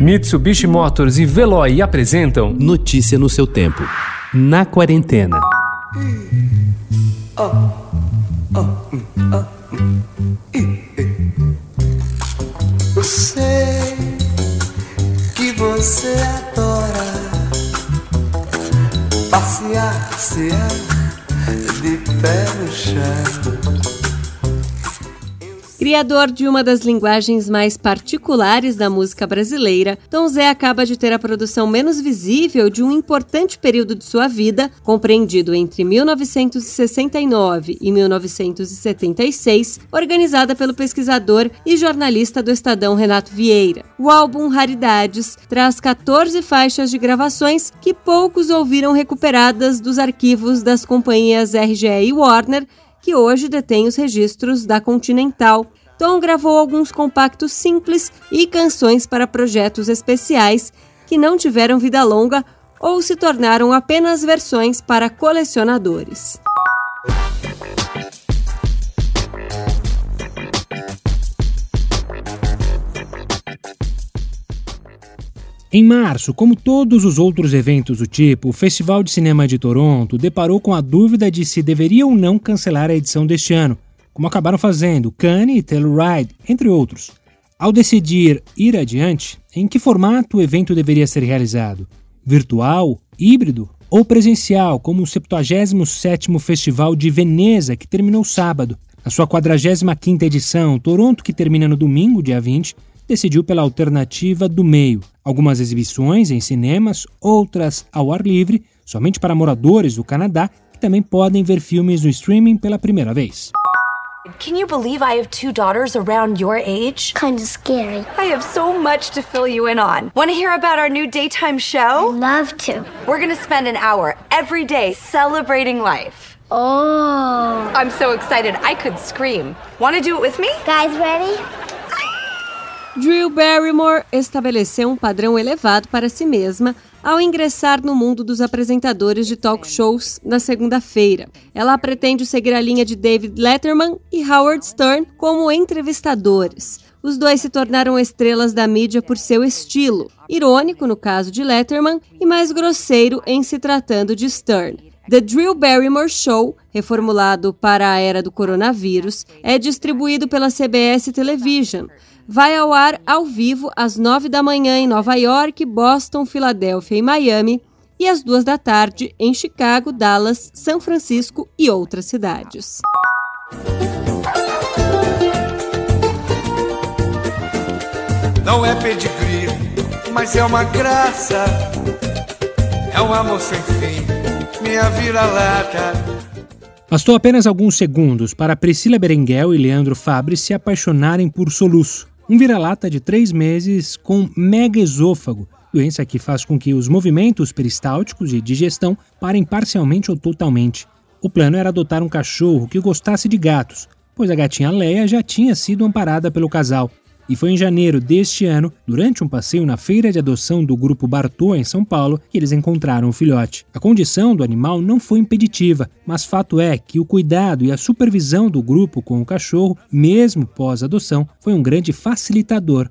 Mitsubishi Motors e Veloy apresentam Notícia no seu tempo. Na quarentena. Eu sei que você adora passear, passear de pé no chão. Criador de uma das linguagens mais particulares da música brasileira, Tom Zé acaba de ter a produção menos visível de um importante período de sua vida, compreendido entre 1969 e 1976, organizada pelo pesquisador e jornalista do Estadão Renato Vieira. O álbum Raridades traz 14 faixas de gravações que poucos ouviram recuperadas dos arquivos das companhias RGE e Warner que hoje detém os registros da Continental. Tom gravou alguns compactos simples e canções para projetos especiais que não tiveram vida longa ou se tornaram apenas versões para colecionadores. Em março, como todos os outros eventos do tipo, o Festival de Cinema de Toronto deparou com a dúvida de se deveria ou não cancelar a edição deste ano, como acabaram fazendo Cannes e Telluride, entre outros. Ao decidir ir adiante, em que formato o evento deveria ser realizado? Virtual, híbrido ou presencial, como o 77º Festival de Veneza, que terminou sábado, a sua 45ª edição, Toronto, que termina no domingo, dia 20, decidiu pela alternativa do meio. Algumas exibições em cinemas, outras ao ar livre, somente para moradores do Canadá, que também podem ver filmes no streaming pela primeira vez. Can you believe I have two daughters around your age? Kind of scary. I have so much to fill you in on. Want to hear about our new daytime show? Love to. We're going to spend an hour every day celebrating life. Oh. I'm so excited, I could scream. Want to do it with me? Guys, ready? Drew Barrymore estabeleceu um padrão elevado para si mesma ao ingressar no mundo dos apresentadores de talk shows na segunda-feira. Ela pretende seguir a linha de David Letterman e Howard Stern como entrevistadores. Os dois se tornaram estrelas da mídia por seu estilo, irônico no caso de Letterman e mais grosseiro em se tratando de Stern. The Drew Barrymore Show, reformulado para a era do coronavírus, é distribuído pela CBS Television vai ao ar ao vivo às nove da manhã em Nova York, Boston, Filadélfia e Miami, e às duas da tarde em Chicago, Dallas, São Francisco e outras cidades. Não é pedigree, mas é uma graça. É um amor sem fim, minha vira-lata. Bastou apenas alguns segundos para Priscila Berenguel e Leandro Fabre se apaixonarem por soluço. Um vira-lata de três meses com mega esôfago, doença que faz com que os movimentos peristálticos e digestão parem parcialmente ou totalmente. O plano era adotar um cachorro que gostasse de gatos, pois a gatinha Leia já tinha sido amparada pelo casal. E foi em janeiro deste ano, durante um passeio na feira de adoção do grupo Bartô em São Paulo, que eles encontraram o filhote. A condição do animal não foi impeditiva, mas fato é que o cuidado e a supervisão do grupo com o cachorro, mesmo pós-adoção, foi um grande facilitador